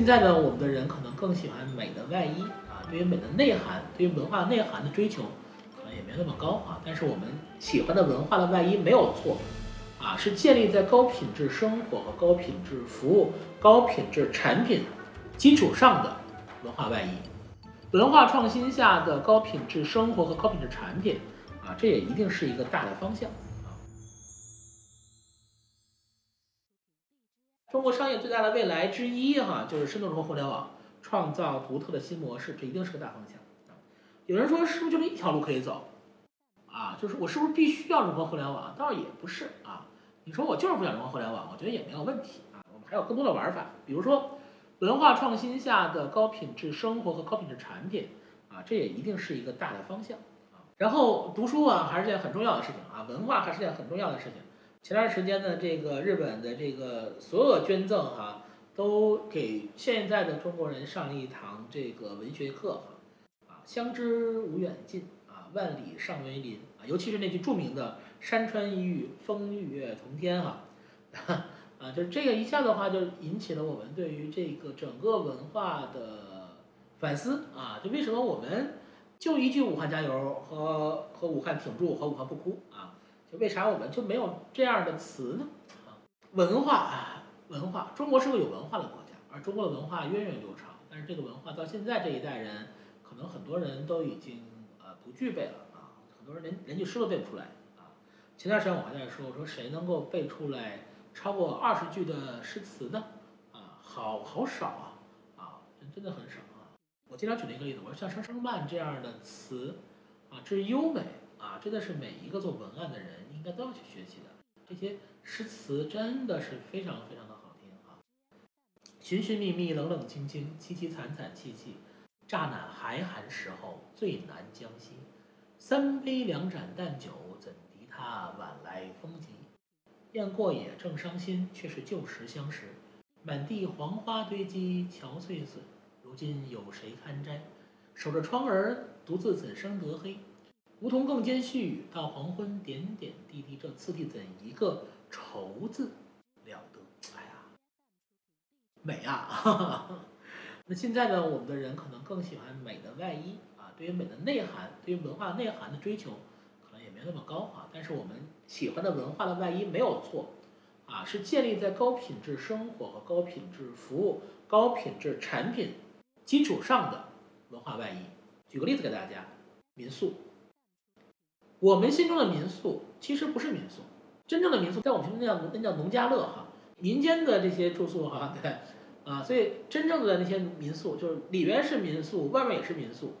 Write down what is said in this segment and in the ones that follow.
现在呢，我们的人可能更喜欢美的外衣啊，对于美的内涵，对于文化内涵的追求，可能也没那么高啊。但是我们喜欢的文化的外衣没有错，啊，是建立在高品质生活和高品质服务、高品质产品基础上的文化外衣。文化创新下的高品质生活和高品质产品，啊，这也一定是一个大的方向。中国商业最大的未来之一，哈，就是深度融合互联网，创造独特的新模式，这一定是个大方向。有人说，是不是就这一条路可以走？啊，就是我是不是必须要融合互联网？倒也不是啊。你说我就是不想融合互联网，我觉得也没有问题啊。我们还有更多的玩法，比如说文化创新下的高品质生活和高品质产品，啊，这也一定是一个大的方向啊。然后读书啊，还是件很重要的事情啊，文化还是件很重要的事情。前段时间呢，这个日本的这个所有捐赠哈，都给现在的中国人上了一堂这个文学课哈，啊，相知无远近啊，万里尚为邻啊，尤其是那句著名的“山川异域，风月同天”哈，啊，就这个一下的话，就引起了我们对于这个整个文化的反思啊，就为什么我们就一句“武汉加油”和和“武汉挺住”和“武汉不哭”啊？就为啥我们就没有这样的词呢？啊，文化啊，文化，中国是个有文化的国家，而中国的文化源远流长。但是这个文化到现在这一代人，可能很多人都已经呃不具备了啊，很多人连连句诗都背不出来啊。前段时间我还在说，我说谁能够背出来超过二十句的诗词呢？啊，好好少啊，啊，真真的很少啊。我经常举那个例子，我说像《声声慢》这样的词啊，之优美。啊，真的是每一个做文案的人应该都要去学习的。这些诗词真的是非常非常的好听啊！寻寻觅觅，冷冷清清，凄凄惨惨戚戚，乍暖还寒时候，最难将息。三杯两盏淡酒，怎敌他晚来风急？雁过也，正伤心，却是旧时相识。满地黄花堆积，憔悴损，如今有谁堪摘？守着窗儿，独自怎生得黑？梧桐更兼细雨，到黄昏点点滴滴，这次第怎一个愁字了得！哎呀，美啊！那现在呢，我们的人可能更喜欢美的外衣啊，对于美的内涵，对于文化内涵的追求，可能也没那么高啊。但是我们喜欢的文化的外衣没有错啊，是建立在高品质生活和高品质服务、高品质产品基础上的文化外衣。举个例子给大家，民宿。我们心中的民宿其实不是民宿，真正的民宿在我们心中叫那叫农家乐哈，民间的这些住宿哈，对，啊，所以真正的那些民宿就是里边是民宿，外面也是民宿，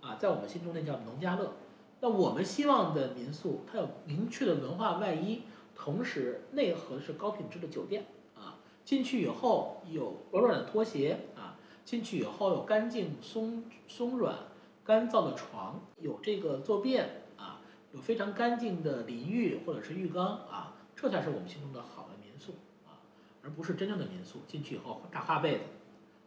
啊，在我们心中那叫农家乐。那我们希望的民宿，它有明确的文化外衣，同时内核是高品质的酒店啊，进去以后有柔软的拖鞋啊，进去以后有干净松松软干燥的床，有这个坐便。有非常干净的淋浴或者是浴缸啊，这才是我们心中的好的民宿啊，而不是真正的民宿。进去以后扎花被子，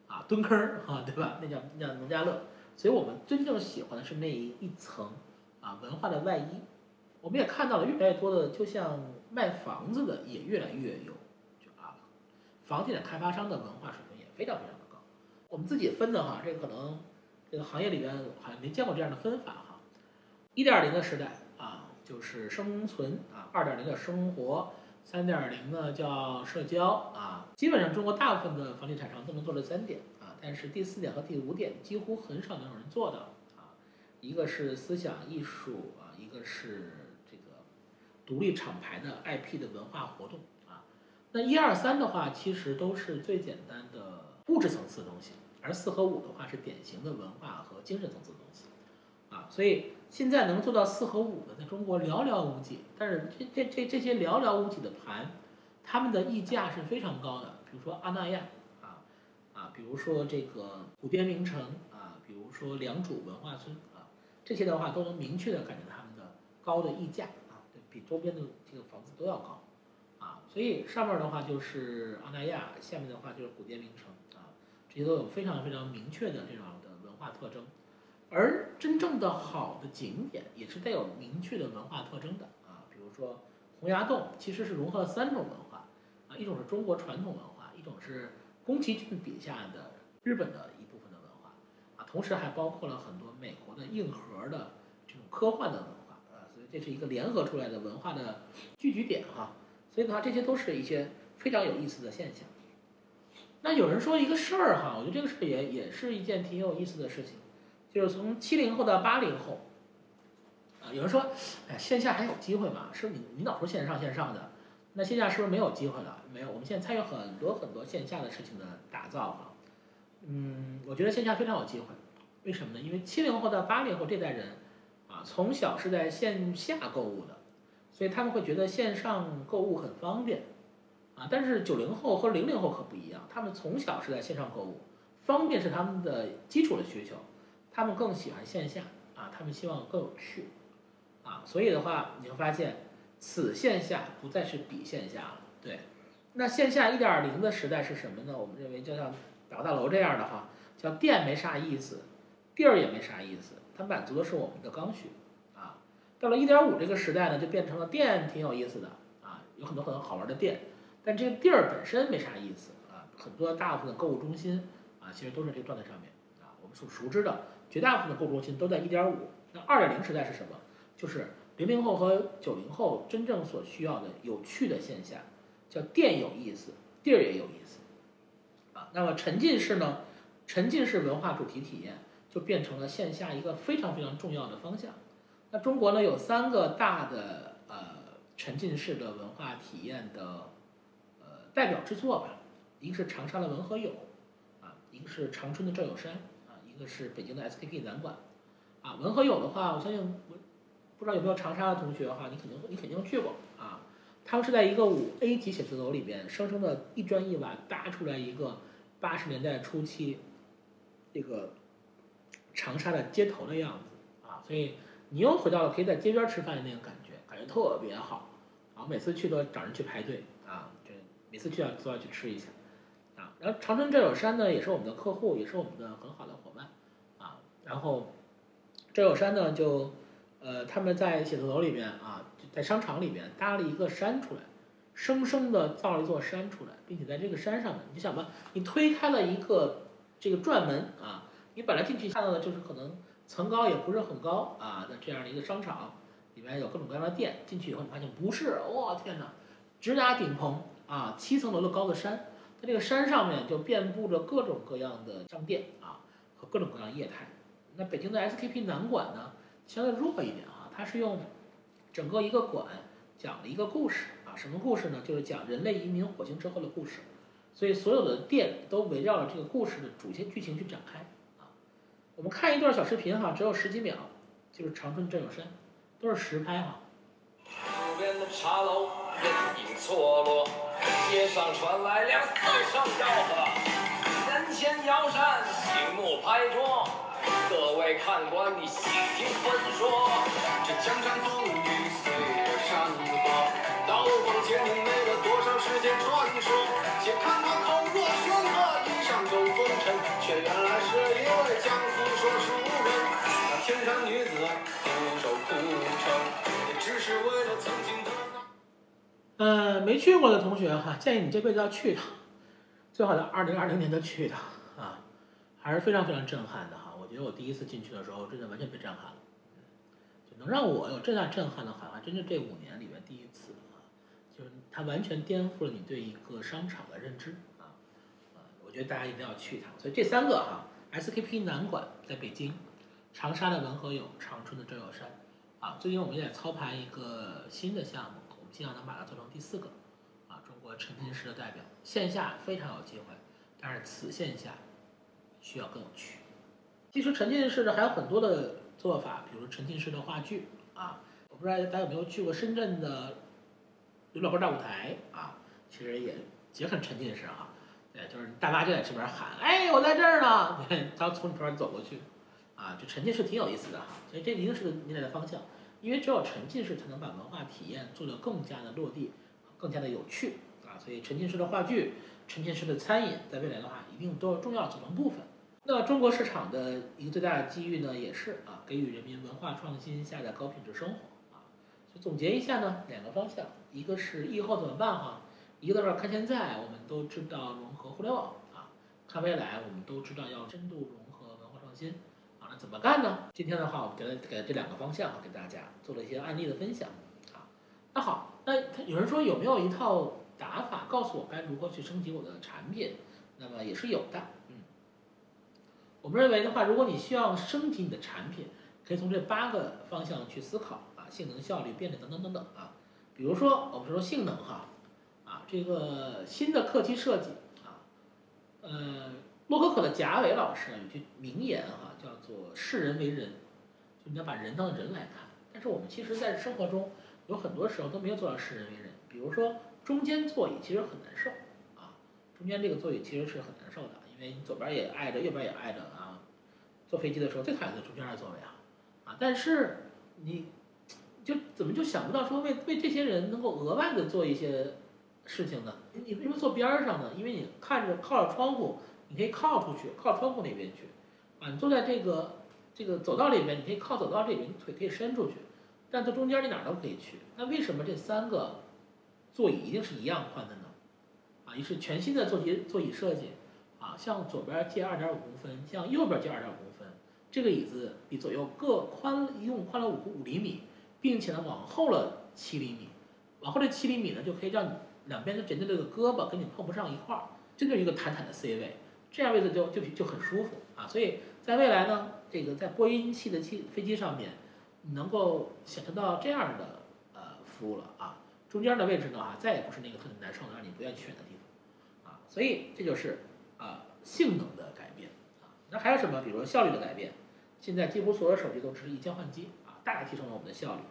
啊蹲坑儿啊，对吧？那叫那叫农家乐。所以我们真正喜欢的是那一层啊文化的外衣。我们也看到了越来越多的，就像卖房子的也越来越有，就啊，房地产开发商的文化水平也非常非常的高。我们自己分的哈，这个可能这个行业里边好像没见过这样的分法哈。一点零的时代。就是生存啊，二点零的生活，三点零呢叫社交啊。基本上中国大部分的房地产商都能做这三点啊，但是第四点和第五点几乎很少能有人做到啊。一个是思想艺术啊，一个是这个独立厂牌的 IP 的文化活动啊。那一二三的话，其实都是最简单的物质层次的东西，而四和五的话是典型的文化和精神层次的东西啊，所以。现在能做到四和五的，在中国寥寥无几。但是这这这这些寥寥无几的盘，他们的溢价是非常高的。比如说阿那亚啊啊，比如说这个古滇名城啊，比如说良渚文化村啊，这些的话都能明确的感觉到他们的高的溢价啊，比周边的这个房子都要高啊。所以上面的话就是阿那亚，下面的话就是古滇名城啊，这些都有非常非常明确的这种的文化特征。而真正的好的景点也是带有明确的文化特征的啊，比如说洪崖洞其实是融合了三种文化啊，一种是中国传统文化，一种是宫崎骏笔下的日本的一部分的文化啊，同时还包括了很多美国的硬核的这种科幻的文化啊，所以这是一个联合出来的文化的聚集点哈。所以的话，这些都是一些非常有意思的现象。那有人说一个事儿哈，我觉得这个事儿也也是一件挺有意思的事情，就是从七零后到八零后，啊，有人说，哎，线下还有机会吗？是你你老说线上线上的，那线下是不是没有机会了？没有，我们现在参与很多很多线下的事情的打造哈。嗯，我觉得线下非常有机会，为什么呢？因为七零后到八零后这代人，啊，从小是在线下购物的，所以他们会觉得线上购物很方便。啊，但是九零后和零零后可不一样，他们从小是在线上购物，方便是他们的基础的需求，他们更喜欢线下啊，他们希望更有趣，啊，所以的话你会发现，此线下不再是彼线下了，对，那线下一点零的时代是什么呢？我们认为就像百货大楼这样的哈，叫店没啥意思，地儿也没啥意思，它满足的是我们的刚需，啊，到了一点五这个时代呢，就变成了店挺有意思的啊，有很多很多好玩的店。但这个地儿本身没啥意思啊，很多大部分的购物中心啊，其实都是这个状态上面。我们所熟知的绝大部分的购物中心都在一点五。那二点零时代是什么？就是零零后和九零后真正所需要的有趣的现象，叫店有意思，地儿也有意思啊。那么沉浸式呢？沉浸式文化主题体验就变成了线下一个非常非常重要的方向。那中国呢有三个大的呃沉浸式的文化体验的呃。代表之作吧，一个是长沙的文和友，啊，一个是长春的赵有山，一个是北京的 SKP 南馆，啊，文和友的话，我相信我不知道有没有长沙的同学哈，你肯定你肯定去过啊，他们是在一个五 A 级写字楼里边，生生的一砖一瓦搭出来一个八十年代初期这个长沙的街头的样子啊，所以你又回到了可以在街边吃饭的那个感觉，感觉特别好，啊，每次去都找人去排队啊，就。每次去要都要去吃一下，啊，然后长春赵有山呢也是我们的客户，也是我们的很好的，然后赵有山呢就，呃，他们在写字楼里面啊，在商场里面搭了一个山出来，生生的造了一座山出来，并且在这个山上面，你想吧，你推开了一个这个转门啊，你本来进去看到的就是可能层高也不是很高啊的这样的一个商场，里面有各种各样的店，进去以后你发现不是，哇天哪，直达顶棚。啊，七层楼的高的山，它这个山上面就遍布着各种各样的商店啊和各种各样业态。那北京的 SKP 南馆呢，相对弱一点啊，它是用整个一个馆讲了一个故事啊，什么故事呢？就是讲人类移民火星之后的故事。所以所有的店都围绕着这个故事的主线剧情去展开啊。我们看一段小视频哈，只有十几秒，就是长春镇有山，都是实拍哈。路边的茶楼人影错落，街上传来两三声吆喝，人前摇扇，醒目拍桌，各位看官你细听分说，这江山风雨岁月山河，刀光剑影没了多少时间传说，且看他口若悬河，衣上有风尘，却原来是一位江湖说书人，那天山女子独守孤城，也只是为了曾经的。呃，没去过的同学哈，建议你这辈子要去一趟，最好在二零二零年就去一趟啊，还是非常非常震撼的。我觉得我第一次进去的时候，真的完全被震撼了，就能让我有这样震撼的，好像真是这五年里面第一次啊，就是它完全颠覆了你对一个商场的认知啊啊，我觉得大家一定要去一趟。所以这三个哈，SKP 南馆在北京，长沙的文和友，长春的赵有山啊，最近我们也操盘一个新的项目。我们希望能把它做成第四个，啊，中国沉浸式的代表，线下非常有机会，但是此线下需要更有趣。其实沉浸式的还有很多的做法，比如沉浸式的话剧啊，我不知道大家有没有去过深圳的刘老根大舞台啊，其实也也很沉浸式哈，对，就是大妈就在这边喊，哎，我在这儿呢，他从你旁边走过去，啊，就沉浸式挺有意思的哈，所以这一定是个未来的方向。因为只有沉浸式才能把文化体验做得更加的落地，更加的有趣啊！所以沉浸式的话剧、沉浸式的餐饮，在未来的话，一定都是重要组成部分。那中国市场的一个最大的机遇呢，也是啊，给予人民文化创新下的高品质生活啊。所以总结一下呢，两个方向，一个是以后怎么办哈？一个是看现在，我们都知道融合互联网啊，看未来，我们都知道要深度融合文化创新啊，那怎么干呢？今天的话，我们给了给了这两个方向给大家做了一些案例的分享啊。那好，那有人说有没有一套打法告诉我该如何去升级我的产品？那么也是有的，我们认为的话，如果你需要升级你的产品，可以从这八个方向去思考啊，性能、效率、便利等等等等啊。比如说，我们说性能哈，啊，这个新的客机设计啊，呃，洛可可的贾伟老师有句名言哈，叫做“视人为人”，就你要把人当人来看。但是我们其实，在生活中有很多时候都没有做到视人为人。比如说，中间座椅其实很难受啊，中间这个座椅其实是很难受的，因为你左边也挨着，右边也挨着啊。坐飞机的时候最讨厌的中间的座位啊，啊，但是你。就怎么就想不到说为为这些人能够额外的做一些事情呢？你为什么坐边上呢？因为你看着靠着窗户，你可以靠出去，靠窗户那边去，啊，你坐在这个这个走道里面，你可以靠走道这边，腿可以伸出去，但坐中间你哪儿都可以去。那为什么这三个座椅一定是一样宽的呢？啊，于是全新的座椅座椅设计，向左边借二点五公分，向右边借二点五公分，这个椅子比左右各宽一共宽了五五厘米。并且呢，往后了七厘米，往后这七厘米呢，就可以让你两边的人的这个胳膊跟你碰不上一块儿，这就是一个坦坦的 C 位，这样位置就就就很舒服啊。所以在未来呢，这个在波音系的机飞机上面，能够享受到这样的呃服务了啊。中间的位置呢啊，再也不是那个特别难受的让你不愿意选的地方啊。所以这就是啊性能的改变啊。那还有什么？比如说效率的改变，现在几乎所有手机都支持一键换机啊，大大提升了我们的效率。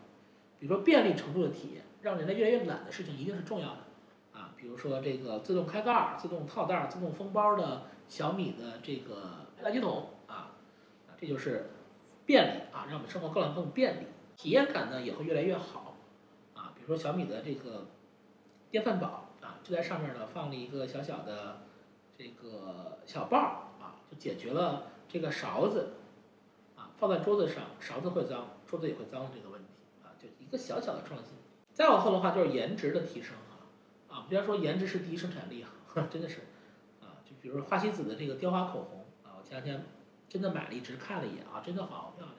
比如说便利程度的体验，让人类越来越懒的事情一定是重要的，啊，比如说这个自动开盖、自动套袋、自动封包的小米的这个垃圾桶啊，啊，这就是便利啊，让我们生活更更便利，体验感呢也会越来越好，啊，比如说小米的这个电饭煲啊，就在上面呢放了一个小小的这个小棒儿啊，就解决了这个勺子啊放在桌子上勺子会脏，桌子也会脏这个问题啊，就。一个小小的创新，再往后的话就是颜值的提升啊啊！不要说颜值是第一生产力啊，真的是啊！就比如说花西子的这个雕花口红啊，我前两天真的买了一支看了一眼啊，真的好漂亮。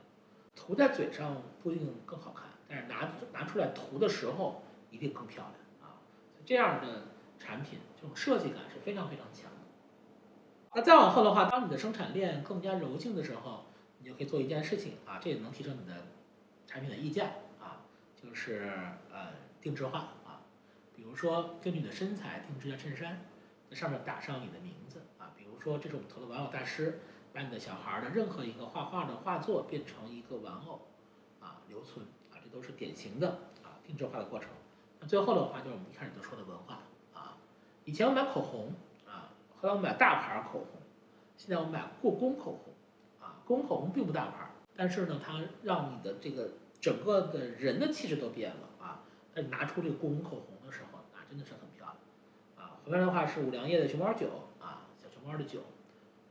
涂在嘴上不一定更好看，但是拿拿出来涂的时候一定更漂亮啊！这样的产品这种设计感是非常非常强。那再往后的话，当你的生产链更加柔性的时候，你就可以做一件事情啊，这也能提升你的产品的溢价啊。就是呃定制化啊，比如说根据你的身材定制一件衬衫，在上面打上你的名字啊，比如说这是我们投的玩偶大师，把你的小孩的任何一个画画的画作变成一个玩偶啊留存啊，这都是典型的啊定制化的过程。那最后的话就是我们一开始就说的文化啊，以前我买口红啊，后来我买大牌口红，现在我买故宫口红啊，故宫口红并不大牌，但是呢它让你的这个。整个的人的气质都变了啊！那你拿出这个故宫口红的时候，啊，真的是很漂亮啊。旁边的话是五粮液的熊猫酒啊，小熊猫的酒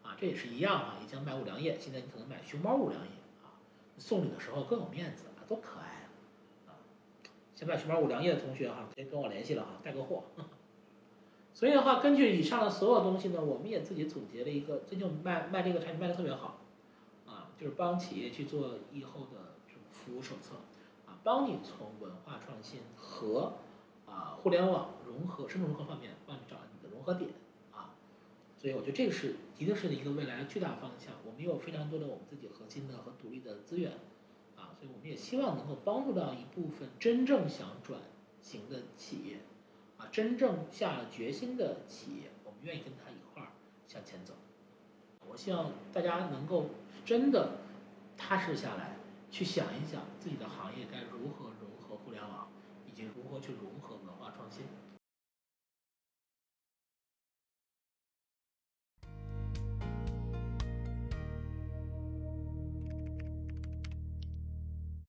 啊，这也是一样啊。以前买五粮液，现在你可能买熊猫五粮液啊，送礼的时候更有面子啊，多可爱啊！啊，想买熊猫五粮液的同学哈，可以跟我联系了哈，带个货。所以的话，根据以上的所有东西呢，我们也自己总结了一个，最近卖卖这个产品卖的特别好啊，就是帮企业去做以后的这种。服务手册，啊，帮你从文化创新和啊互联网融合、深度融合方面帮你找你的融合点，啊，所以我觉得这个是一定是一个未来的巨大方向。我们有非常多的我们自己核心的和独立的资源，啊，所以我们也希望能够帮助到一部分真正想转型的企业，真正下了决心的企业，我们愿意跟他一块儿向前走。我希望大家能够真的踏实下来。去想一想自己的行业该如何融合互联网，以及如何去融合。